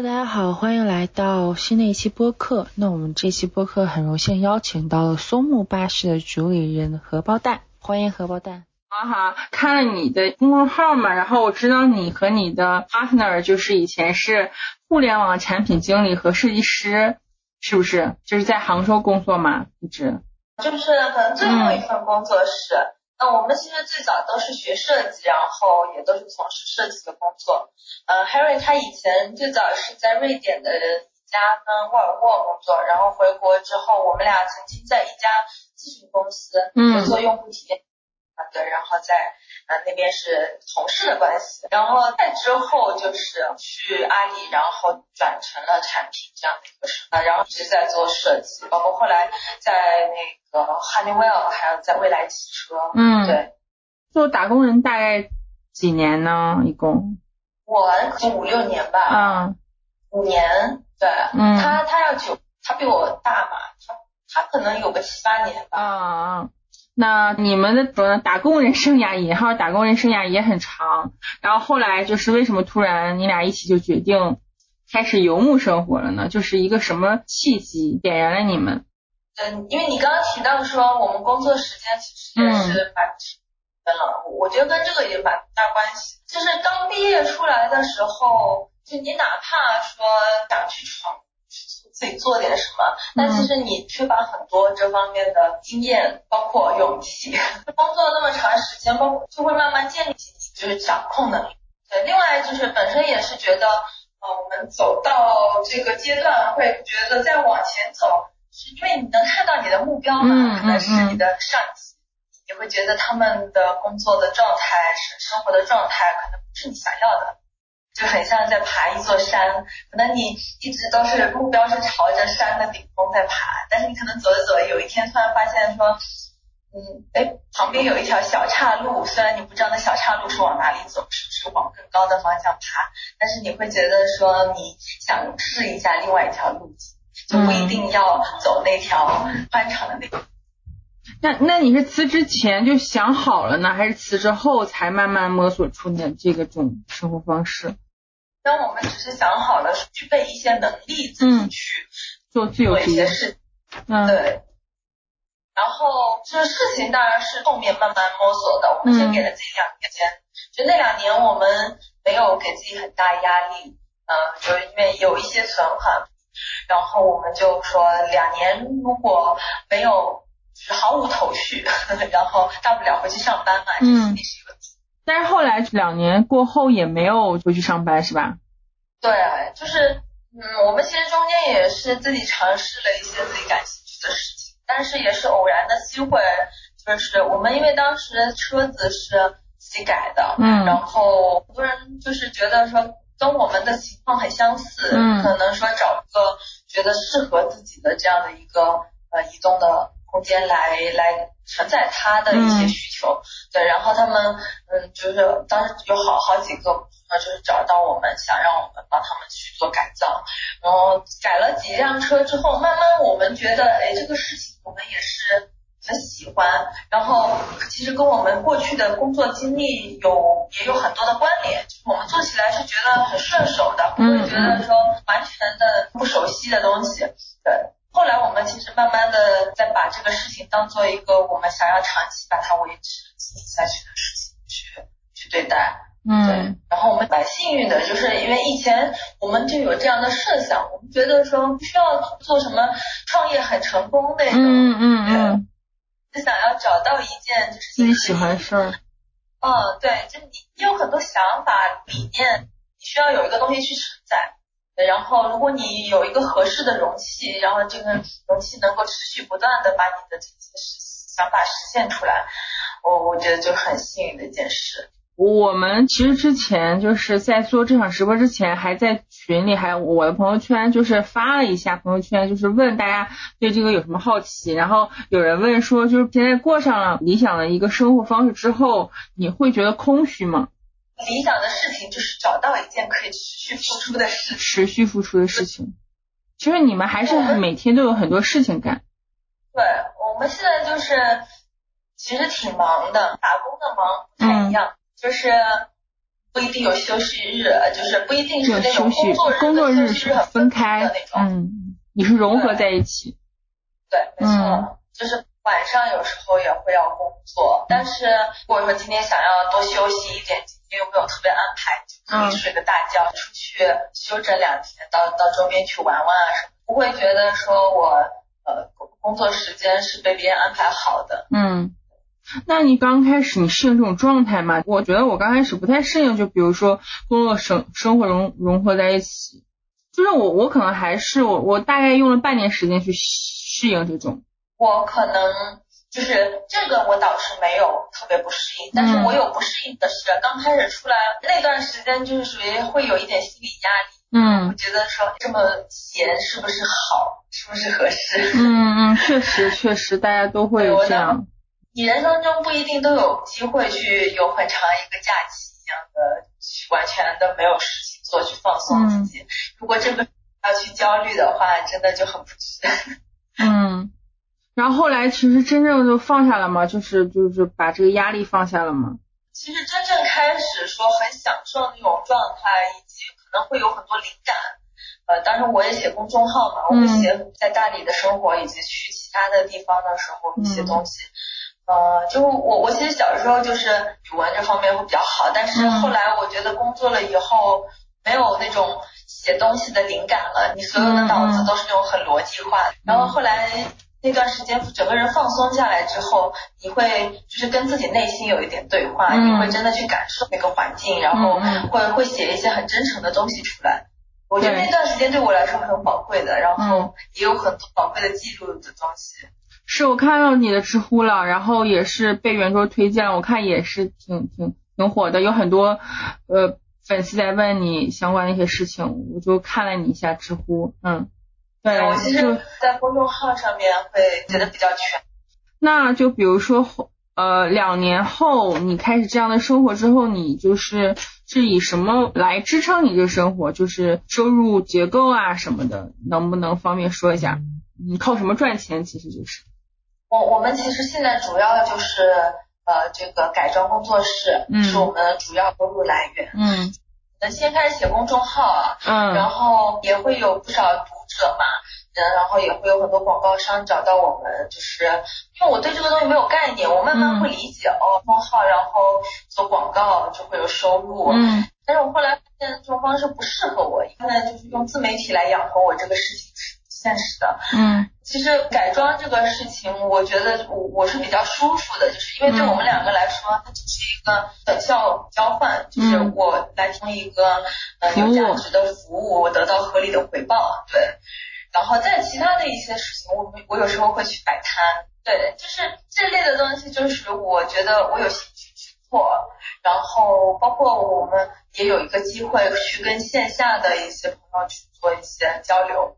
Hello，大家好，欢迎来到新的一期播客。那我们这期播客很荣幸邀请到了松木巴士的主理人荷包蛋，欢迎荷包蛋。啊哈，看了你的公众号嘛，然后我知道你和你的 partner 就是以前是互联网产品经理和设计师，是不是？就是在杭州工作嘛，一直。就是可能最后一份工作是。那我们其实最早都是学设计，然后也都是从事设计的工作。嗯，Harry 他以前最早是在瑞典的一家跟沃尔沃工作，然后回国之后，我们俩曾经在一家咨询公司做用户体验。对，然后在呃那边是同事的关系，然后再之后就是去阿里，然后转成了产品这样的一个事啊，然后一直在做设计，包括后来在那个 Honeywell，还有在未来汽车，嗯，对，做打工人大概几年呢？一共？我可能五六年吧，嗯，五年，对，嗯，他他要九，他比我大嘛，他他可能有个七八年吧，啊。那你们的说呢？打工人生涯引号打工人生涯也很长，然后后来就是为什么突然你俩一起就决定开始游牧生活了呢？就是一个什么契机点燃了你们？嗯，因为你刚刚提到说我们工作时间其实也是蛮长了，我觉得跟这个也蛮大关系。就是刚毕业出来的时候，就你哪怕说想去闯。自己做点什么，但其实你缺乏很多这方面的经验，包括勇气。工作那么长时间，包括就会慢慢建立起就是掌控能力。对，另外就是本身也是觉得，呃，我们走到这个阶段，会觉得再往前走，是因为你能看到你的目标嘛，可能是你的上级，你会觉得他们的工作的状态、生生活的状态，可能不是你想要的。就很像在爬一座山，可能你一直都是目标是朝着山的顶峰在爬，但是你可能走着走着，有一天突然发现说，嗯，哎，旁边有一条小岔路，虽然你不知道那小岔路是往哪里走，是不是往更高的方向爬，但是你会觉得说你想试一下另外一条路径，就不一定要走那条宽敞的那个。那那你是辞职前就想好了呢，还是辞职后才慢慢摸索出的这个种生活方式？当我们只是想好了，具备一些能力，自己去做自由职业事，嗯，对。然后这事情当然是后面慢慢摸索的。我们先给了自己两年间，就那两年我们没有给自己很大压力，嗯，就因为有一些存款，然后我们就说两年如果没有。是毫无头绪，然后大不了回去上班嘛，嗯，是一个但是后来两年过后也没有回去上班，是吧？对，就是嗯，我们其实中间也是自己尝试了一些自己感兴趣的事情，但是也是偶然的机会，就是我们因为当时车子是自己改的，嗯，然后很多人就是觉得说跟我们的情况很相似，嗯，可能说找一个觉得适合自己的这样的一个呃移动的。空间来来承载他的一些需求，对，然后他们嗯，就是当时有好好几个呃，就是找到我们，想让我们帮他们去做改造，然后改了几辆车之后，慢慢我们觉得，哎，这个事情我们也是很喜欢，然后其实跟我们过去的工作经历有也有很多的关联，就是我们做起来是觉得很顺手的，不会觉得说完全的不熟悉的东西，对。后来我们其实慢慢的在把这个事情当做一个我们想要长期把它维持下去的事情去去对待，嗯，对。然后我们蛮幸运的，就是因为以前我们就有这样的设想，我们觉得说不需要做什么创业很成功那种，嗯嗯嗯，就想要找到一件就是自己喜欢的事儿。嗯，对，就你你有很多想法理念，你需要有一个东西去承载。然后，如果你有一个合适的容器，然后这个容器能够持续不断的把你的这些想法实现出来，我我觉得就很幸运的一件事。我们其实之前就是在做这场直播之前，还在群里，还有我的朋友圈，就是发了一下朋友圈，就是问大家对这个有什么好奇。然后有人问说，就是现在过上了理想的一个生活方式之后，你会觉得空虚吗？理想的事情就是找到一件可以持续付出的事，持续付出的事情。其实你们还是每天都有很多事情干。对，我们现在就是其实挺忙的，打工的忙不太一样，就是不一定有休息日，就是不一定是那种工作日工作日是分开的那种。嗯，你是融合在一起。对，没错，就是晚上有时候也会要工作，但是如果说今天想要多休息一点，今天又没有特别安排，就可以睡个大觉，出去休整两天，到到周边去玩玩啊什么，不会觉得说我呃工作时间是被别人安排好的。嗯，那你刚开始你适应这种状态吗？我觉得我刚开始不太适应，就比如说工作生生活融融合在一起，就是我我可能还是我我大概用了半年时间去。适应这种，我可能就是这个，我倒是没有特别不适应，但是我有不适应的是，刚开始出来那段时间，就是属于会有一点心理压力，嗯，我觉得说这么闲是不是好，是不是合适？嗯嗯，确实确实，大家都会这样。你人生中不一定都有机会去有很长一个假期一样的，完全的没有事情做去放松自己。如果这个要去焦虑的话，真的就很不值。嗯，然后后来其实真正就放下了嘛，就是就是把这个压力放下了嘛。其实真正开始说很享受那种状态，以及可能会有很多灵感。呃，当时我也写公众号嘛，我会写在大理的生活，以及去其他的地方的时候一些东西。呃，就我我其实小时候就是语文这方面会比较好，但是后来我觉得工作了以后没有那种。写东西的灵感了，你所有的脑子都是那种很逻辑化。然后后来那段时间，整个人放松下来之后，你会就是跟自己内心有一点对话，你会真的去感受那个环境，然后会会写一些很真诚的东西出来。我觉得那段时间对我来说很宝贵的，然后也有很多宝贵的记录的东西。是我看到你的知乎了，然后也是被圆桌推荐，我看也是挺挺挺火的，有很多呃。粉丝在问你相关的一些事情，我就看了你一下知乎，嗯，对，我其实在公众号上面会觉得比较全。那就比如说，呃，两年后你开始这样的生活之后，你就是是以什么来支撑你这个生活？就是收入结构啊什么的，能不能方便说一下？你靠什么赚钱？其实就是，我我们其实现在主要的就是。呃，这个改装工作室是我们主要收入来源。嗯，那先开始写公众号啊，嗯，然后也会有不少读者嘛，嗯，然后也会有很多广告商找到我们，就是因为我对这个东西没有概念，我慢慢会理解哦，公众号然后做广告就会有收入。嗯，但是我后来发现这种方式不适合我，现在就是用自媒体来养活我这个事情是现实的。嗯。其实改装这个事情，我觉得我我是比较舒服的，就是因为对我们两个来说，它只是一个等效交换，就是我来提供一个呃有价值的服务，我得到合理的回报，对。然后在其他的一些事情，我我有时候会去摆摊，对，就是这类的东西，就是我觉得我有兴趣去做。然后包括我们也有一个机会去跟线下的一些朋友去做一些交流。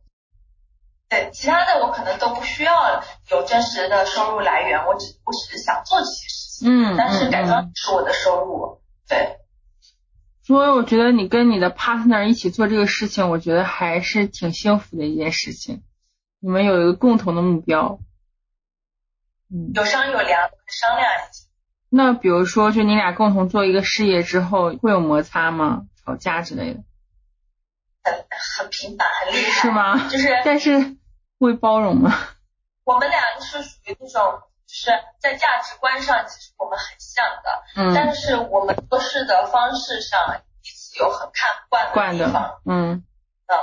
对，其他的我可能都不需要有真实的收入来源，我只我只是想做这些事情。嗯，但是改装是我的收入。对，所以我觉得你跟你的 partner 一起做这个事情，我觉得还是挺幸福的一件事情。你们有一个共同的目标。嗯，有商有量，商量一下。那比如说，就你俩共同做一个事业之后，会有摩擦吗？吵架之类的？很很频繁，很厉害。是吗？就是，但是。会包容吗？我们俩是属于那种，就是在价值观上其实我们很像的，嗯，但是我们做事的方式上彼此有很看不惯的地方，嗯。嗯，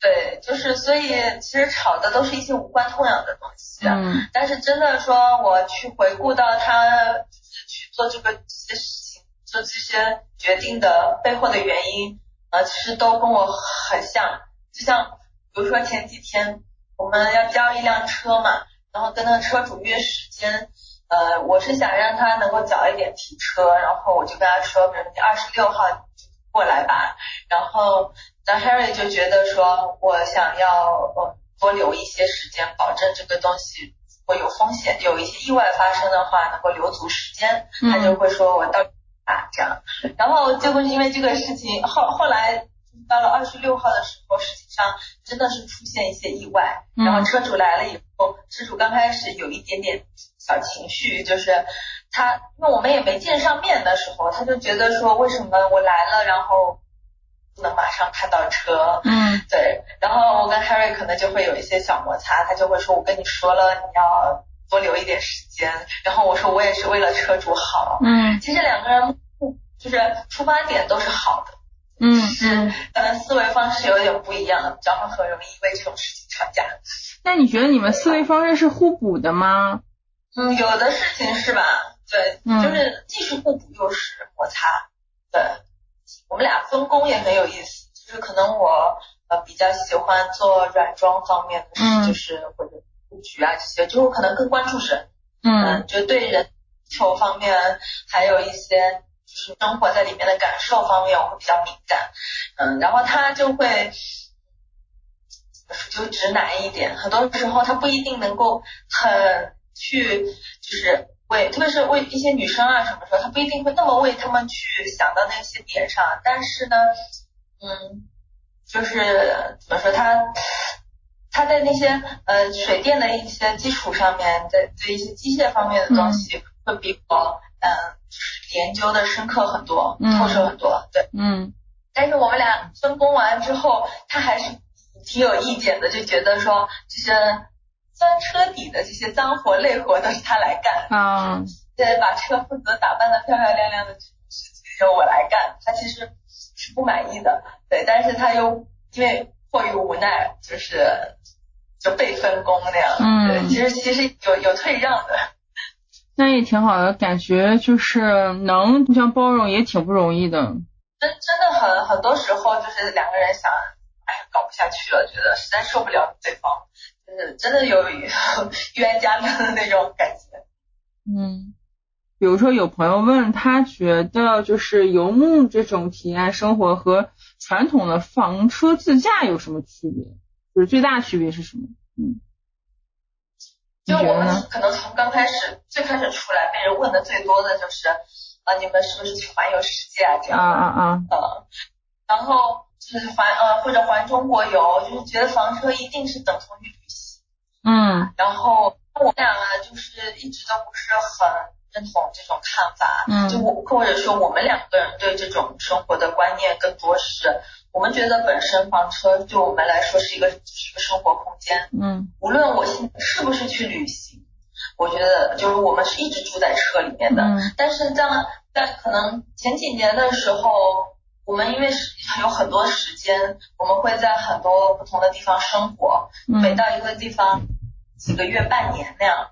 对，就是所以其实吵的都是一些无关痛痒的东西，嗯，但是真的说我去回顾到他就是去做这个这些事情，做这些决定的背后的原因，呃，其实都跟我很像，就像比如说前几天。我们要交一辆车嘛，然后跟那个车主约时间，呃，我是想让他能够早一点提车，然后我就跟他说，比如你二十六号过来吧，然后那 Harry 就觉得说我想要呃多留一些时间，保证这个东西会有风险，有一些意外发生的话能够留足时间，他就会说我到啊这样，然后结果是因为这个事情后后来。到了二十六号的时候，实际上真的是出现一些意外。然后车主来了以后，车主刚开始有一点点小情绪，就是他因为我们也没见上面的时候，他就觉得说为什么我来了，然后不能马上看到车，嗯，对，然后我跟 Harry 可能就会有一些小摩擦，他就会说我跟你说了，你要多留一点时间，然后我说我也是为了车主好，嗯，其实两个人就是出发点都是好的，嗯是可能思维方式有点不一样，然后很容易为这种事情吵架。那你觉得你们思维方式是互补的吗？嗯，有的事情是吧？对，嗯就是既是互补又是摩擦。对，我们俩分工也很有意思，就是可能我呃比较喜欢做软装方面的事，嗯就是或者布局啊这些，就我可能更关注人，嗯就对人求方面，还有一些就是生活在里面的感受方面，我会比较敏感。嗯，然后他就会。就直男一点，很多时候他不一定能够很去，就是为，特别是为一些女生啊什么时候，他不一定会那么为他们去想到那些点上，但是呢，嗯，就是怎么说他。他在那些呃水电的一些基础上面，在对一些机械方面的东西，会比我嗯、呃、就是研究的深刻很多，嗯。透彻很多，对。嗯。但是我们俩分工完之后，他还是挺有意见的，就觉得说，就是钻车底的这些脏活累活都是他来干，啊。对，把车负责打扮的漂漂亮亮的这种事情由我来干，他其实是不满意的，对，但是他又因为迫于无奈，就是就被分工那样，嗯。对，其实其实有有退让的，那也挺好的，感觉就是能互相包容也挺不容易的。真真的很很多时候就是两个人想，哎呀搞不下去了，觉得实在受不了对方，就是真的有冤家的那种感觉。嗯，比如说有朋友问他觉得就是游牧这种体验生活和传统的房车自驾有什么区别？就是最大区别是什么？嗯，你就我们？可能从刚开始最开始出来被人问的最多的就是啊，你们是不是去环游世界啊这样的？啊啊啊！呃，然后就是环呃或者环中国游，就是觉得房车一定是等同于旅行。嗯然后我们俩啊，就是一直都不是很认同这种看法。嗯就我或者说我们两个人对这种生活的观念更多是，我们觉得本身房车对我们来说是一个是一个生活空间。嗯无论我现在是不是去旅行，我觉得就是我们是一直住在车里面的。嗯但是在在可能前几年的时候，我们因为是有很多时间，我们会在很多不同的地方生活，每嗯到一个地方几个月、半年那样。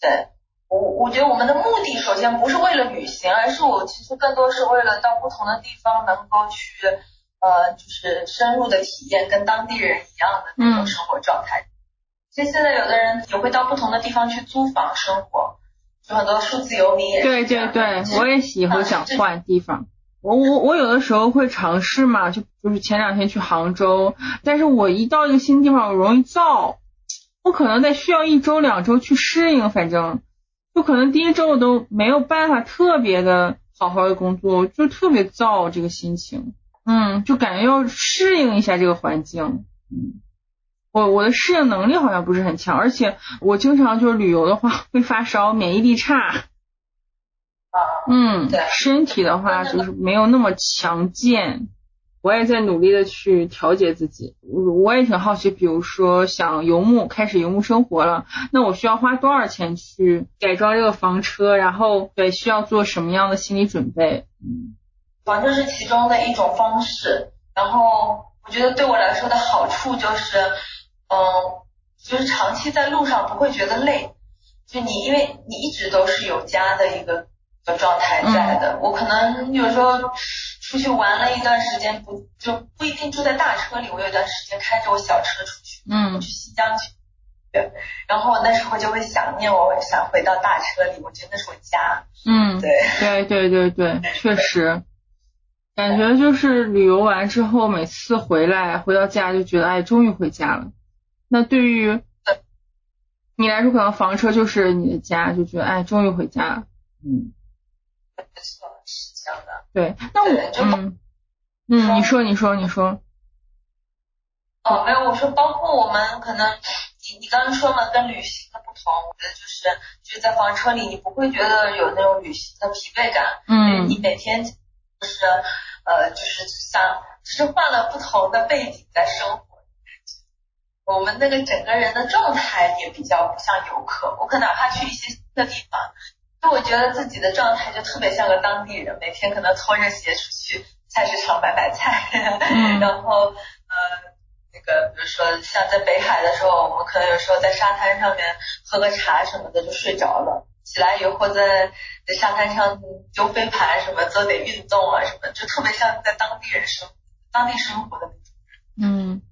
对我，我觉得我们的目的首先不是为了旅行，而是我其实更多是为了到不同的地方能够去呃，就是深入的体验跟当地人一样的那种嗯生活状态。其实现在有的人也会到不同的地方去租房生活，就很多数字游民也对对对，我也喜欢想换地方。我我我有的时候会尝试嘛，就就是前两天去杭州，但是我一到一个新地方，我容易燥，我可能得需要一周两周去适应，反正就可能第一周我都没有办法特别的好好的工作，就特别燥这个心情，嗯，就感觉要适应一下这个环境，嗯。我我的适应能力好像不是很强，而且我经常就是旅游的话会发烧，免疫力差，啊，嗯对，身体的话就是没有那么强健。我也在努力的去调节自己。我我也挺好奇，比如说想游牧，开始游牧生活了，那我需要花多少钱去改装这个房车？然后对，需要做什么样的心理准备？嗯房车是其中的一种方式。然后我觉得对我来说的好处就是，嗯，就是长期在路上不会觉得累，就你因为你一直都是有家的一个的状态在的。我可能有时候出去玩了一段时间，不就不一定住在大车里，我有一段时间开着我小车出去，嗯去新疆去。对，然后我那时候就会想念我，想回到大车里，我觉得那是我家。嗯，对，对对对对，确实，感觉就是旅游完之后，每次回来回到家就觉得，哎，终于回家了。那对于你来说，可能房车就是你的家，就觉得，哎，终于回家了。嗯，没错，是这样的。对。那我，对就嗯嗯，你说，你说，你说，哦，没有，我说包括我们可能，你你刚刚说嘛，跟旅行的不同，我觉得就是就是在房车里，你不会觉得有那种旅行的疲惫感，嗯，你每天就是呃就是像只是换了不同的背景在生活。我们那个整个人的状态也比较不像游客，我可哪怕去一些新的地方，就我觉得自己的状态就特别像个当地人，每天可能拖着鞋出去菜市场买买菜，然后呃那个比如说像在北海的时候，我们可能有时候在沙滩上面喝个茶什么的就睡着了，起来以后在在沙滩上丢飞盘什么做点运动啊什么，就特别像在当地人生当地生活的那种。嗯。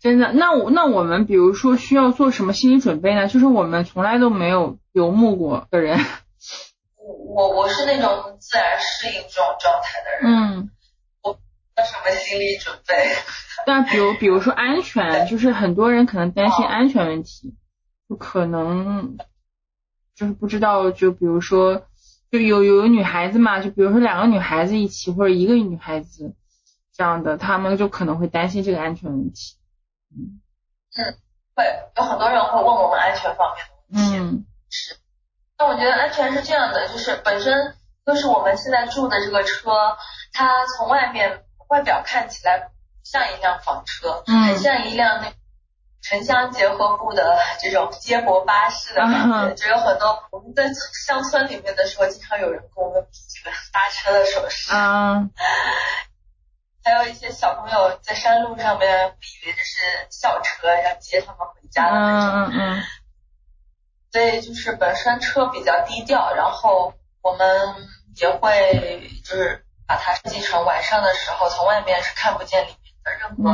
真的，那我那我们比如说需要做什么心理准备呢？就是我们从来都没有游牧过的人。我我我是那种自然适应这种状态的人。嗯。我做什么心理准备？但比如比如说安全，就是很多人可能担心安全问题，就可能就是不知道，就比如说就有有女孩子嘛，就比如说两个女孩子一起或者一个女孩子这样的，他们就可能会担心这个安全问题。嗯，会有很多人会问我们安全方面的问题。嗯，是。那我觉得安全是这样的，就是本身就是我们现在住的这个车，它从外面外表看起来像一辆房车，很像一辆那城乡结合部的这种接驳巴士的感觉。就有很多我们在乡村里面的时候，经常有人跟我们比这个搭车的手势。嗯。还有一些小朋友在山路上面，以为这是校车要接他们回家的那种。嗯嗯嗯。所以就是本身车比较低调，然后我们也会就是把它设计成晚上的时候从外面是看不见里面的任何，不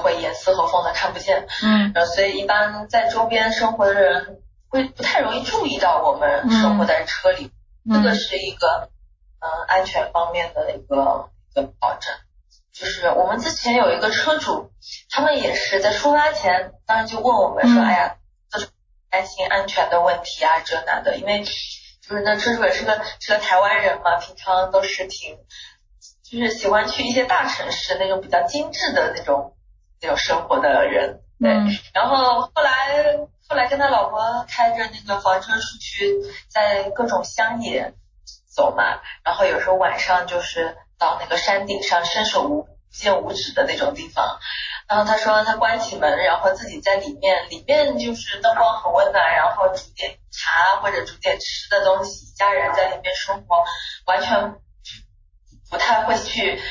会严丝合缝的看不见。嗯。呃，所以一般在周边生活的人会不太容易注意到我们生活在车里。嗯。这个是一个嗯安全方面的一个。一个保证，就是我们之前有一个车主，他们也是在出发前，当时就问我们说，哎呀，就是担心安全的问题啊，这那的，因为就是那车主也是个是个台湾人嘛，平常都是挺，就是喜欢去一些大城市那种比较精致的那种那种生活的人，对，然后后来后来跟他老婆开着那个房车出去，在各种乡野走嘛，然后有时候晚上就是。到那个山顶上伸手无见五指的那种地方，然后他说他关起门，然后自己在里面，里面就是灯光很温暖，然后煮点茶或者煮点吃的东西，一家人在里面生活，完全不太会去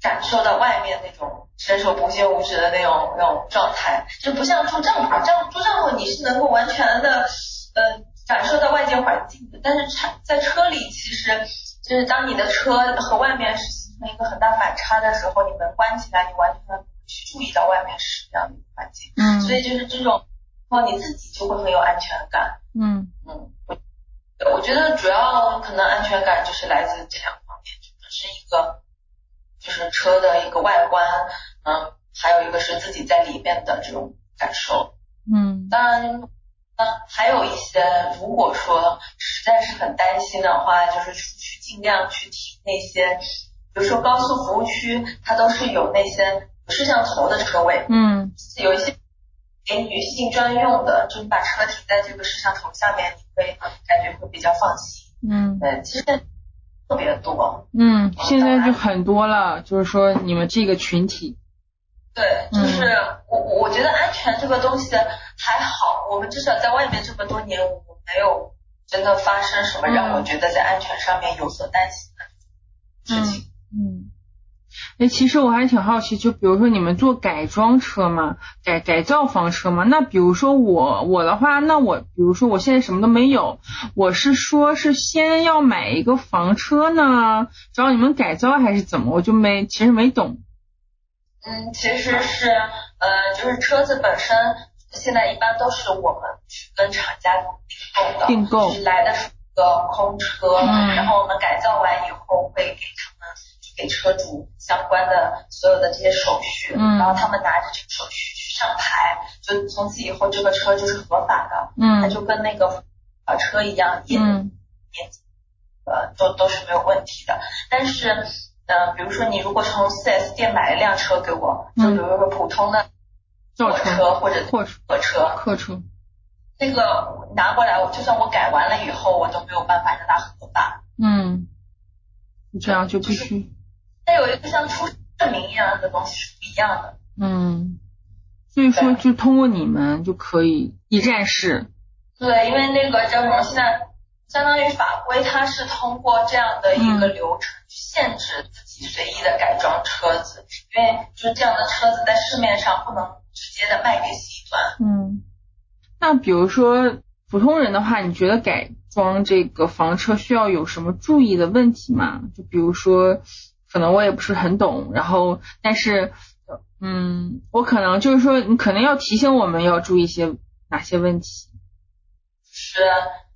感受到外面那种伸手不见五指的那种那种状态，就不像住帐篷，帐住帐篷你是能够完全的呃感受到外界环境的，但是车在车里其实。就是当你的车和外面是形成一个很大反差的时候，你门关起来，你完全不会去注意到外面是什么样的一个环境。嗯。所以就是这种，哦，你自己就会很有安全感。嗯嗯。我我觉得主要可能安全感就是来自这两方面，就是一个就是车的一个外观，嗯，还有一个是自己在里面的这种感受。嗯。当然。还有一些，如果说实在是很担心的话，就是出去尽量去停那些，比如说高速服务区，它都是有那些摄像头的车位，嗯，有一些给女性专用的，就是把车停在这个摄像头下面，你会感觉会比较放心。嗯，对，其实特别多。嗯，现在就很多了，就是说你们这个群体。对，就是我我觉得安全这个东西还好，我们至少在外面这么多年，我没有真的发生什么让我觉得在安全上面有所担心的事情。嗯，哎，其实我还挺好奇，就比如说你们做改装车嘛，改改造房车嘛，那比如说我我的话，那我比如说我现在什么都没有，我是说是先要买一个房车呢，找你们改造还是怎么？我就没其实没懂。嗯，其实是，呃，就是车子本身现在一般都是我们去跟厂家订购的，订购就是来的是个空车，嗯，然后我们改造完以后会给他们给车主相关的所有的这些手续，嗯，然后他们拿着这个手续去上牌，就从此以后这个车就是合法的，嗯，它就跟那个跑车一样，验年纪，呃，都都是没有问题的，但是。嗯，比如说你如果从 4S 店买一辆车给我，就比如说普通的轿车或者货车、客车、客车。那个拿过来，我就算我改完了以后，我都没有办法让它合法。嗯，这样就必须。它有一个像出证明一样的东西是不一样的。嗯，所以说就通过你们就可以一站式。对，因为那个叫什么，现在相当于法规，它是通过这样的一个流程去限制自己随意的改装车子，因为就是这样的车子在市面上不能直接的卖给 C 端。嗯，那比如说普通人的话，你觉得改装这个房车需要有什么注意的问题吗？就比如说，可能我也不是很懂，然后但是，嗯，我可能就是说，你可能要提醒我们要注意一些哪些问题。是，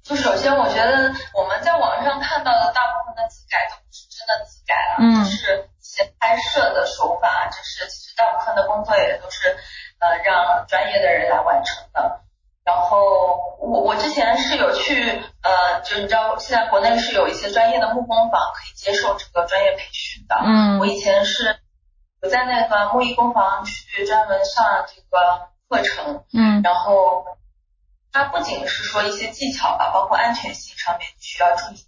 就首先我觉得我们在网上看到的大部分的自改都不是真的自改了，嗯，是一些拍摄的手法，就是其实大部分的工作也都是呃让专业的人来完成的。然后我我之前是有去呃，就你知道现在国内是有一些专业的木工坊可以接受这个专业培训的，嗯，我以前是我在那个木艺工坊去专门上这个课程，嗯，然后。它不仅是说一些技巧吧，包括安全性上面需要注意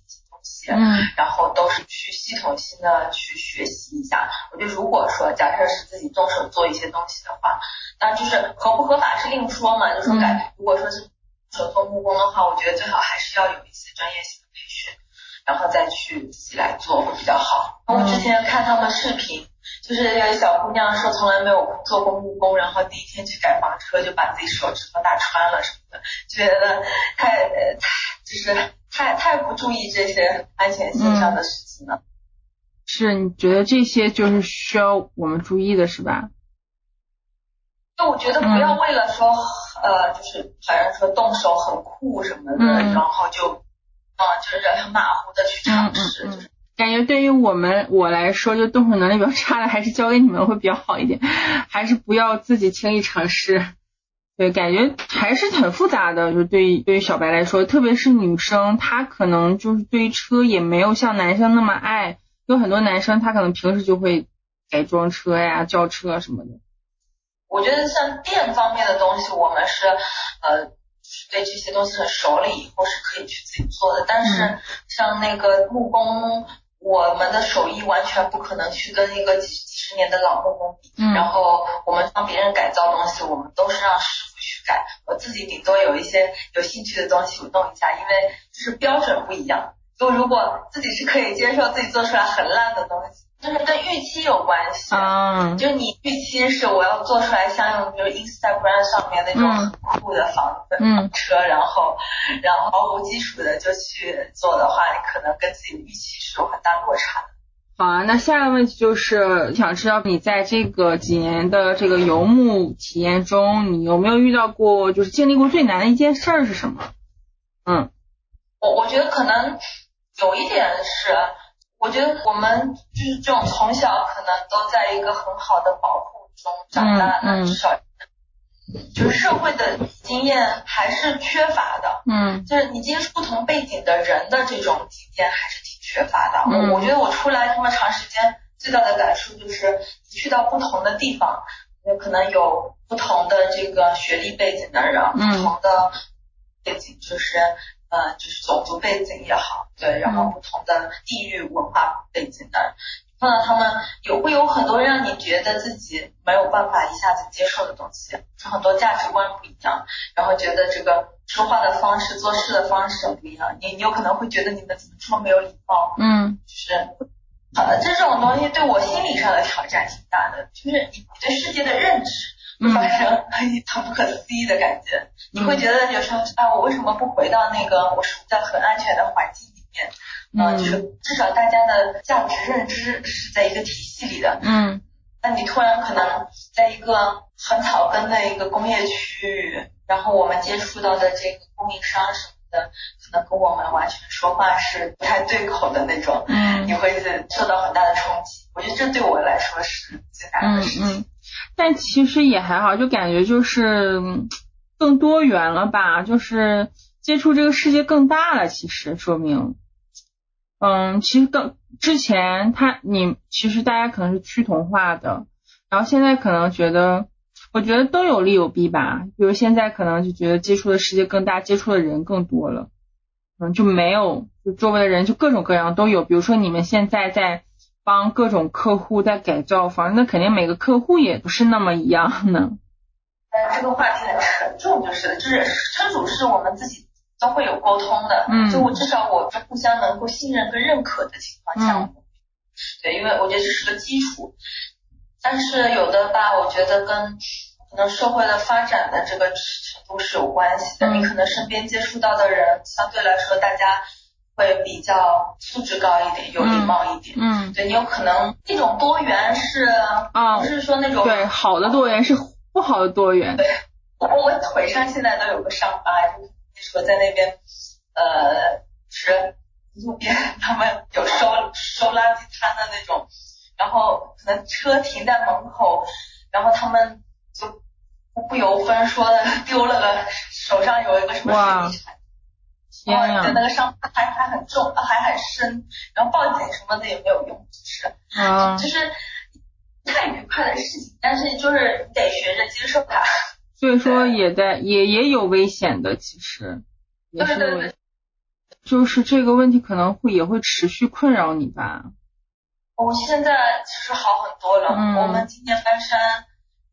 西，嗯，然后都是去系统性的去学习一下。我觉得如果说假设是自己动手做一些东西的话，当然就是合不合法是另说嘛，就是改。如果说是手做木工的话，我觉得最好还是要有一些专业性的培训，然后再去自己来做会比较好。我之前看他们视频。就是有小姑娘说从来没有做过木工，然后第一天去改房车就把自己手指头打穿了什么的，觉得太太就是太太不注意这些安全性上的事情了。是，你觉得这些就是需要我们注意的是吧？就我觉得不要为了说呃，就是反正说动手很酷什么的，然后就啊就是很马虎的去尝试，就是。感觉对于我们我来说，就动手能力比较差的，还是交给你们会比较好一点，还是不要自己轻易尝试。对，感觉还是很复杂的。就对于对于小白来说，特别是女生，她可能就是对于车也没有像男生那么爱。有很多男生他可能平时就会改装车呀、轿车什么的。我觉得像电方面的东西，我们是呃。对这些东西很熟了以后是可以去自己做的，但是像那个木工，我们的手艺完全不可能去跟一个几几十年的老木工比。然后我们帮别人改造东西，我们都是让师我自己顶多有一些有兴趣的东西我弄一下，因为就是标准不一样。就如果自己是可以接受自己做出来很烂的东西。就是跟预期有关系，嗯，就你预期是我要做出来像比如 Instagram 上面那种很酷的房子、嗯，车，然后然后毫无基础的就去做的话，你可能跟自己的预期是有很大落差的。好啊，那下一个问题就是想知道你在这个几年的这个游牧体验中，你有没有遇到过就是经历过最难的一件事儿是什么？嗯，我我觉得可能有一点是。我觉得我们就是这种从小可能都在一个很好的保护中长大的，至少就是社会的经验还是缺乏的。嗯，就是你接触不同背景的人的这种经验还是挺缺乏的。我我觉得我出来这么长时间，最大的感受就是去到不同的地方，有可能有不同的这个学历背景的人，不同的背景就是。呃，就是种族背景也好，对，然后不同的地域文化背景的，碰到他们有会有很多让你觉得自己没有办法一下子接受的东西，就很多价值观不一样，然后觉得这个说话的方式、做事的方式不一样，你你有可能会觉得你们怎么这么没有礼貌，嗯，就是呃，这种东西对我心理上的挑战挺大的，就是你你对世界的认知。发生很不可思议的感觉，你会觉得有时候，啊，我为什么不回到那个我处在很安全的环境面？嗯，就是至少大家的价值认知是在一个体系里的。嗯，那你突然可能在一个很草根的一个工业区域，然后我们接触到的这个供应商什么的，可能跟我们完全说话是不太对口的那种。嗯，你会受到很大的冲击。我觉得这对我来说是最难的事情。但其实也还好，就感觉就是更多元了吧，就是接触这个世界更大了。其实说明，嗯，其实更之前他你其实大家可能是趋同化的，然后现在可能觉得我觉得都有利有弊吧。比如现在可能就觉得接触的世界更大，接触的人更多了，嗯，就没有就周围的人就各种各样都有。比如说你们现在在帮各种客户在改造房，那肯定每个客户也不是那么一样的。但这个话题很沉重，就是就是车主是我们自己都会有沟通的，嗯，就我至少我是互相能够信任跟认可的情况下，对，因为我觉得这是个基础。但是有的吧，我觉得跟可能社会的发展的这个程度是有关系的。你可能身边接触到的人，相对来说大家会比较素质高一点，有礼貌一点。嗯，对你有可能那种多元是啊，不是说那种对好的多元是不好的多元。对，我我腿上现在都有个伤疤，就是说在那边呃是路边他们有收收垃圾摊的那种。然后可能车停在门口，然后他们就不不由分说的丢了个手上有一个什么水泥铲，天呀，那个伤还还很重，还很深，然后报警什么的也没有用，就是就是太愉快的事情，但是就是你得学着接受它。所以说也在也也有危险的，其实也是对对，就是这个问题可能会也会持续困扰你吧。我现在其实好很多了。嗯。我们今年翻山，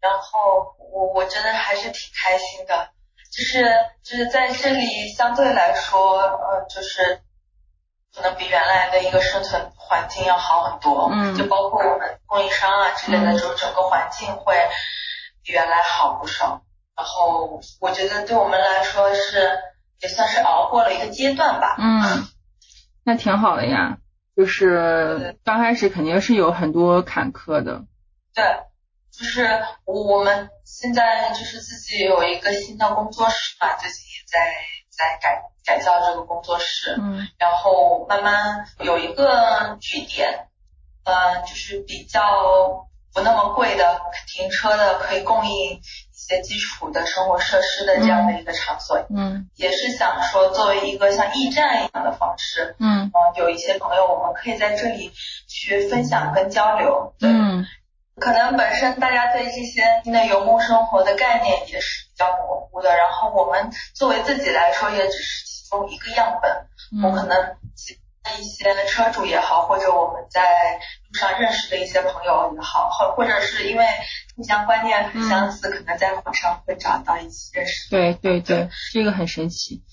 然后我我真的还是挺开心的。就是就是在这里相对来说，呃，就是可能比原来的一个生存环境要好很多。嗯。就包括我们供应商啊之类的，就是整个环境会比原来好不少。然后我觉得对我们来说是也算是熬过了一个阶段吧。嗯。那挺好的呀。就是刚开始肯定是有很多坎坷的，对，就是我们现在就是自己有一个新的工作室嘛，最近也在在改改造这个工作室，嗯，然后慢慢有一个据点，呃，就是比较不那么贵的停车的，可以供应。一些基础的生活设施的这样的一个场所，嗯，也是想说作为一个像驿站一样的方式，嗯，有一些朋友我们可以在这里去分享跟交流，嗯，可能本身大家对这些新的游牧生活的概念也是比较模糊的，然后我们作为自己来说也只是其中一个样本，我可能。一些车主也好，或者我们在路上认识的一些朋友也好，或或者是因为互相观念很相似，可能在网上会找到一起认识。对对对，这个很神奇。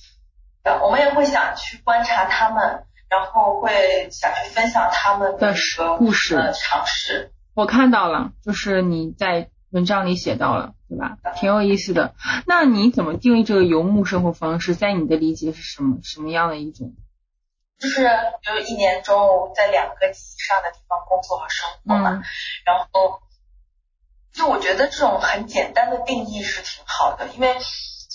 对，我们也会想去观察他们，然后会想去分享他们的故事、尝试。我看到了，就是你在文章里写到了，对吧？挺有意思的。那你怎么定义这个游牧生活方式？在你的理解是什么？什么样的一种？就是就是一年中在两个及以上的地方工作和生活嘛，然后就我觉得这种很简单的定义是挺好的，因为就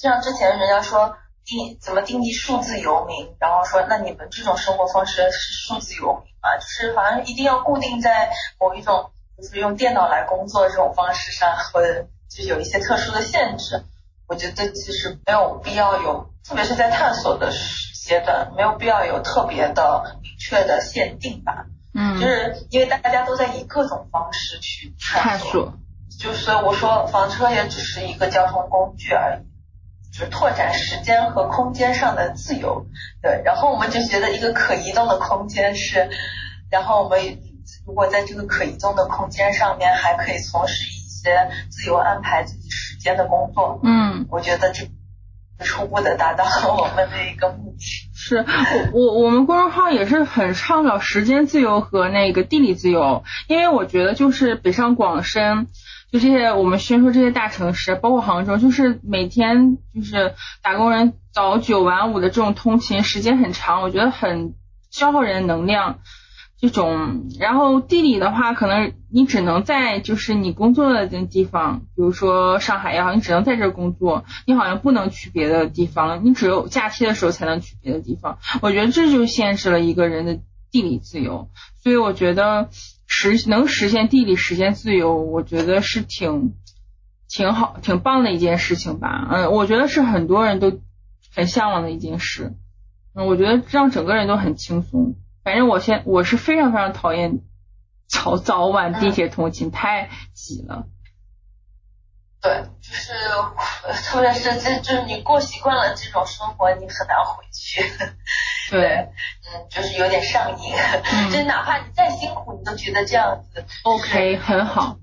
像之前人家说定怎么定义数字游民，然后说那你们这种生活方式是数字游民嘛，就是好像一定要固定在某一种就是用电脑来工作这种方式上，或者就有一些特殊的限制，我觉得其实没有必要有，特别是在探索的时。阶段没有必要有特别的明确的限定吧，嗯，就是因为大家都在以各种方式去探索，就是我说房车也只是一个交通工具而已，就是拓展时间和空间上的自由，对，然后我们就觉得一个可移动的空间是，然后我们如果在这个可移动的空间上面还可以从事一些自由安排自己时间的工作，嗯，我觉得这。初步的达到我们的一个目的。是我我我们公众号也是很倡导时间自由和那个地理自由，因为我觉得就是北上广深，就这些我们宣说这些大城市，包括杭州，就是每天就是打工人早九晚五的这种通勤时间很长，我觉得很消耗人能量。这种，然后地理的话，可能你只能在就是你工作的那地方，比如说上海也好，你只能在这工作，你好像不能去别的地方，你只有假期的时候才能去别的地方。我觉得这就限制了一个人的地理自由，所以我觉得实能实现地理实现自由，我觉得是挺挺好、挺棒的一件事情吧。嗯，我觉得是很多人都很向往的一件事。嗯，我觉得让整个人都很轻松。反正我现我是非常非常讨厌早早晚地铁通勤，太挤了。对，就是特别是这就是你过习惯了这种生活，你很难回去。对，嗯，就是有点上瘾，就是哪怕你再辛苦，你都觉得这样子 OK 很好。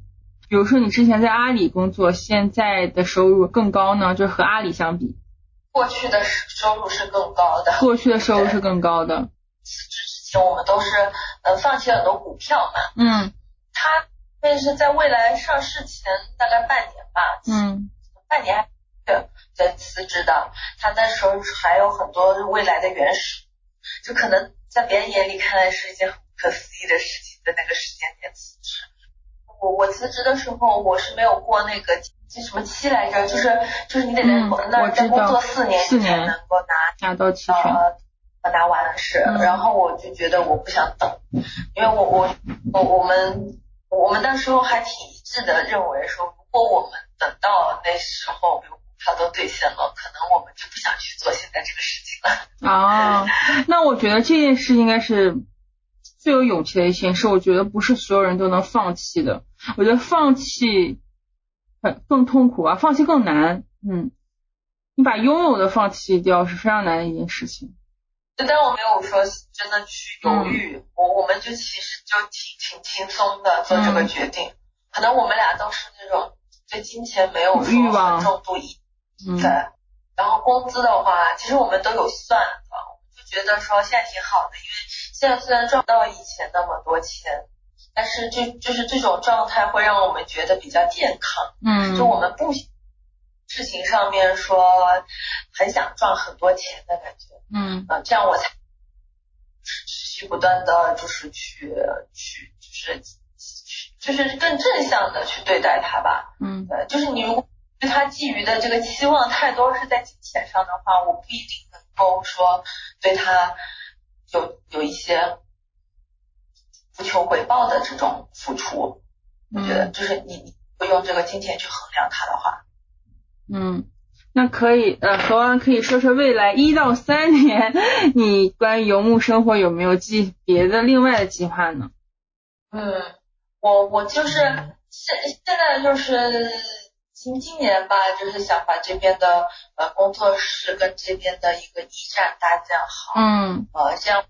比如说你之前在阿里工作，现在的收入更高呢，就是和阿里相比。过去的收入是更高的。过去的收入是更高的。辞职之前，我们都是呃放弃了很多股票嘛。嗯。他那是在未来上市前大概半年吧。嗯。半年还在辞职的，他那时候还有很多未来的原始。就可能在别人眼里看来是一件很不可思议的事情，在那个时间点辞职。我我辞职的时候，我是没有过那个什么期来着，就是就是你得在那在工作四年才能够拿拿到期权，呃拿完是。然后我就觉得我不想等，因为我我我我们我们那时候还挺一致的，认为说如果我们等到那时候，比如股票都兑现了，可能我们就不想去做现在这个事情了。啊，那我觉得这件事应该是最有勇气的一件事。我觉得不是所有人都能放弃的。我觉得放弃很更痛苦啊，放弃更难。嗯，你把拥有的放弃掉是非常难的一件事情。就但我没有说真的去犹豫，我我们就其实就挺挺轻松的做这个决定。可能我们俩都是那种对金钱没有欲望重度依对。然后工资的话，其实我们都有算的，我们就觉得说现在挺好的，因为现在虽然赚不到以前那么多钱，但是就就是这种状态会让我们觉得比较健康。嗯。就我们不事情上面说很想赚很多钱的感觉。嗯。呃，这样我才持续不断的就是去去就是就是更正向的去对待它吧。嗯。对，就是你如果。对他寄予的这个期望太多是在金钱上的话，我不一定能够说对他有有一些不求回报的这种付出。我觉得就是你你不用这个金钱去衡量他的话，嗯，那可以呃，何安可以说说未来一到三年你关于游牧生活有没有计别的另外的计划呢？嗯，我我就是现现在就是。今今年吧，就是想把这边的呃工作室跟这边的一个驿站搭建好。嗯。呃，这样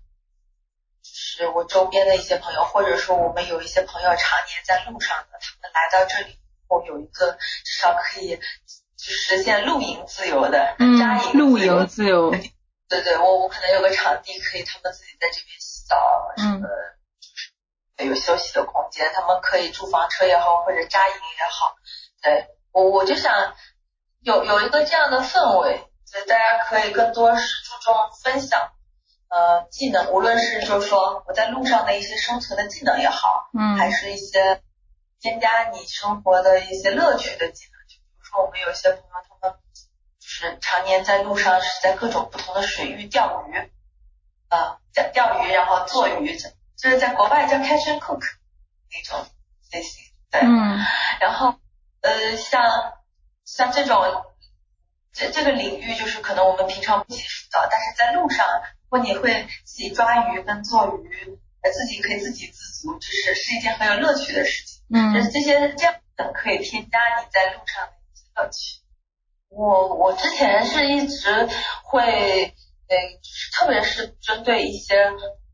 就是我周边的一些朋友，或者说我们有一些朋友常年在路上的，他们来到这里后有一个至少可以实现露营自由的扎营露营自由。对对，我我可能有个场地可以他们自己在这边洗澡什么，就是有休息的空间，他们可以住房车也好，或者扎营也好，对。我我就想有有一个这样的氛围，所以大家可以更多是注重分享呃技能，无论是就是说我在路上的一些生存的技能也好，嗯，还是一些添加你生活的一些乐趣的技能，说我们有一些朋友他们就是常年在路上是在各种不同的水域钓鱼，啊，在钓鱼然后做鱼，就是在国外叫 catch and cook 那种类型，对，嗯，然后。呃，像像这种这这个领域，就是可能我们平常不接触到，但是在路上，如果你会自己抓鱼跟做鱼，呃，自己可以自给自足，就是是一件很有乐趣的事情。嗯，就是这些这样的可以添加你在路上的一些乐趣。我我之前是一直会，呃，特别是针对一些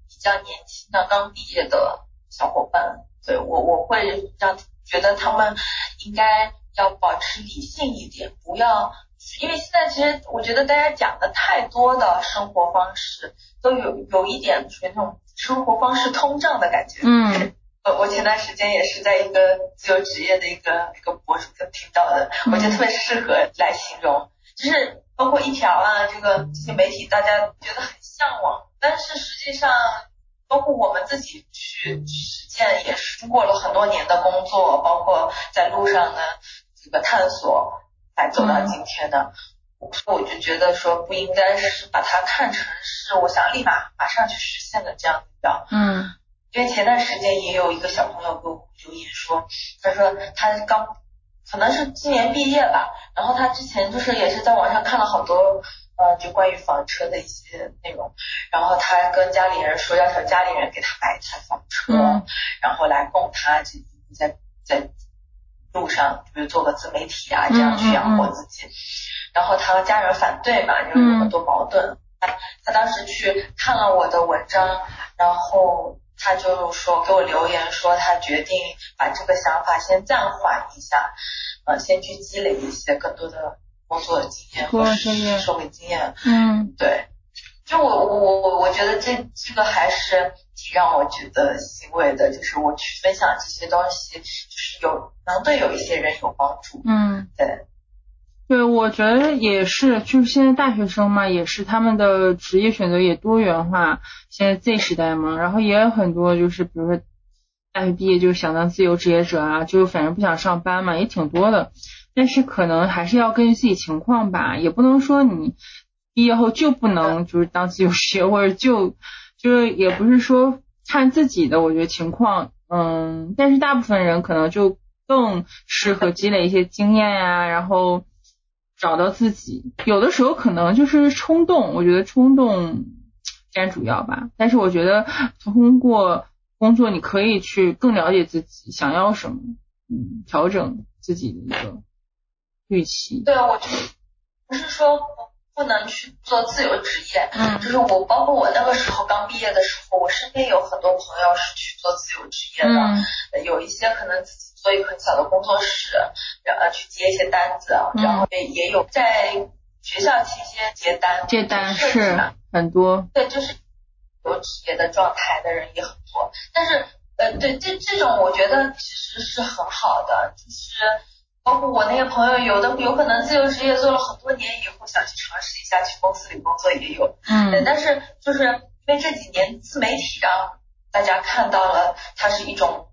比较年轻的刚毕业的小伙伴，对我我会让。觉得他们应该要保持理性一点，不要，因为现在其实我觉得大家讲的太多的生活方式都有有一点属于那种生活方式通胀的感觉。嗯，呃，我前段时间也是在一个自由职业的一个一个博主上听到的，我觉得特别适合来形容，就是包括一条啊，这个这些媒体大家觉得很向往，但是实际上。包括我们自己去实践，也是经过了很多年的工作，包括在路上的这个探索，才走到今天的。所以我就觉得说，不应该是把它看成是我想立马马上去实现的这样的。嗯。因为前段时间也有一个小朋友给我留言说，他说他刚可能是今年毕业吧，然后他之前就是也是在网上看了好多。呃，就关于房车的一些内容，然后他跟家里人说，要求家里人给他买一台房车，然后来供他在在在路上，比如做个自媒体啊，这样去养活自己。然后他和家人反对嘛，就有很多矛盾。他他当时去看了我的文章，然后他就说给我留言说他决定把这个想法先暂缓一下，呃，先去积累一些更多的工作经验和社会经验。嗯，对。就我我我我我觉得这这个还是挺让我觉得欣慰的，就是我去分享这些东西，就是有能对有一些人有帮助。嗯，对。对，我觉得也是，就是现在大学生嘛，也是他们的职业选择也多元化。现在 Z 时代嘛，然后也有很多就是，比如说大学毕业就想当自由职业者啊，就反正不想上班嘛，也挺多的。但是可能还是要根据自己情况吧，也不能说你毕业后就不能就是当自由职业，或者就就是也不是说看自己的，我觉得情况，嗯，但是大部分人可能就更适合积累一些经验呀，然后。找到自己，有的时候可能就是冲动，我觉得冲动占主要吧。但是我觉得通过工作，你可以去更了解自己想要什么，嗯，调整自己的一个预期。对，我就不是说不不能去做自由职业，嗯，就是我包括我那个时候刚毕业的时候，我身边有很多朋友是去做自由职业的，有一些可能自己。做一个很小的工作室，然后去接一些单子，然后也也有在学校期间接单，接单是很多，对，就是有职业的状态的人也很多，但是呃，对这这种我觉得其实是很好的，就是包括我那些朋友，有的有可能自由职业做了很多年以后，想去尝试一下去公司里工作也有，嗯，但是就是因为这几年自媒体让大家看到了它是一种。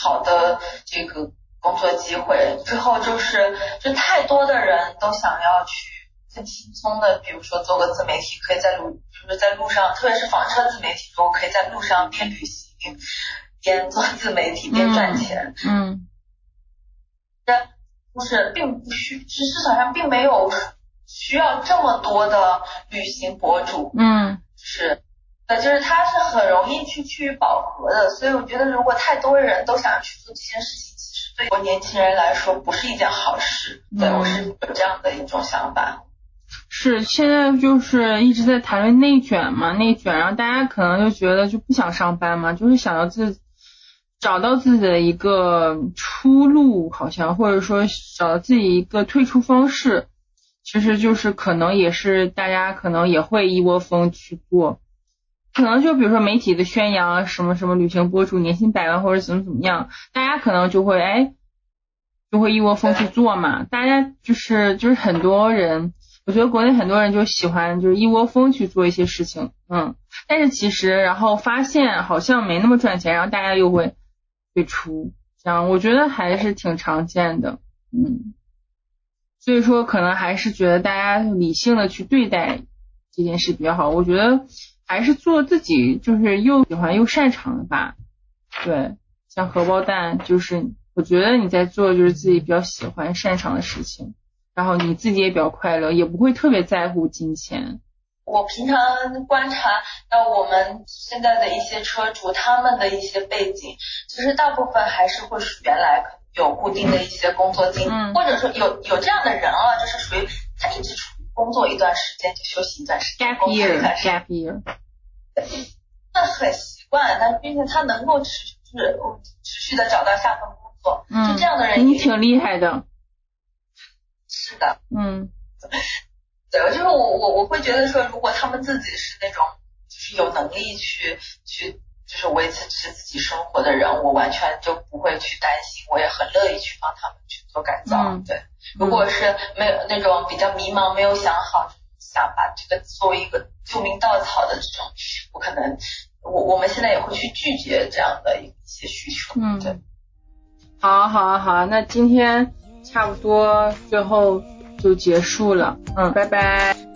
好的，这个工作机会之后就是，就太多的人都想要去更轻松的，比如说做个自媒体，可以在路，就是在路上，特别是房车自媒体中，可以在路上边旅行边做自媒体边赚钱。嗯。但就是并不需，是市场上并没有需要这么多的旅行博主。嗯。是。就是它是很容易去趋于饱和的，所以我觉得如果太多人都想去做这件事情，其实对我年轻人来说不是一件好事。对我是有这样的一种想法。是现在就是一直在谈论内卷嘛，内卷，然后大家可能就觉得就不想上班嘛，就是想要自找到自己的一个出路，好像或者说找到自己一个退出方式，其实就是可能也是大家可能也会一窝蜂去做。可能就比如说媒体的宣扬什么什么旅行博主年薪百万或者怎么怎么样，大家可能就会哎，就会一窝蜂去做嘛。大家就是就是很多人，我觉得国内很多人就喜欢就是一窝蜂去做一些事情，嗯。但是其实然后发现好像没那么赚钱，然后大家又会退出，这样我觉得还是挺常见的，嗯。所以说可能还是觉得大家理性的去对待这件事比较好，我觉得。还是做自己就是又喜欢又擅长的吧，对，像荷包蛋就是我觉得你在做就是自己比较喜欢擅长的事情，然后你自己也比较快乐，也不会特别在乎金钱。我平常观察到我们现在的一些车主，他们的一些背景，其实大部分还是会是原来有固定的一些工作经历，或者说有有这样的人啊，就是属于他一直处于工作一段时间就休息一段时间，gap year，gap year。那很习惯，但并且他能够持续持续的找到下份工作，就这样的人你挺厉害的。是的，嗯，对，就是我我我会觉得说，如果他们自己是那种就是有能力去去就是维持持自己生活的人，我完全就不会去担心，我也很乐意去帮他们去做改造。对，如果是没有那种比较迷茫，没有想好。想把这个作为一个救命稻草的这种，我可能我我们现在也会去拒绝这样的一些需求。嗯，对。好啊，好啊，好啊，那今天差不多最后就结束了。嗯，拜拜。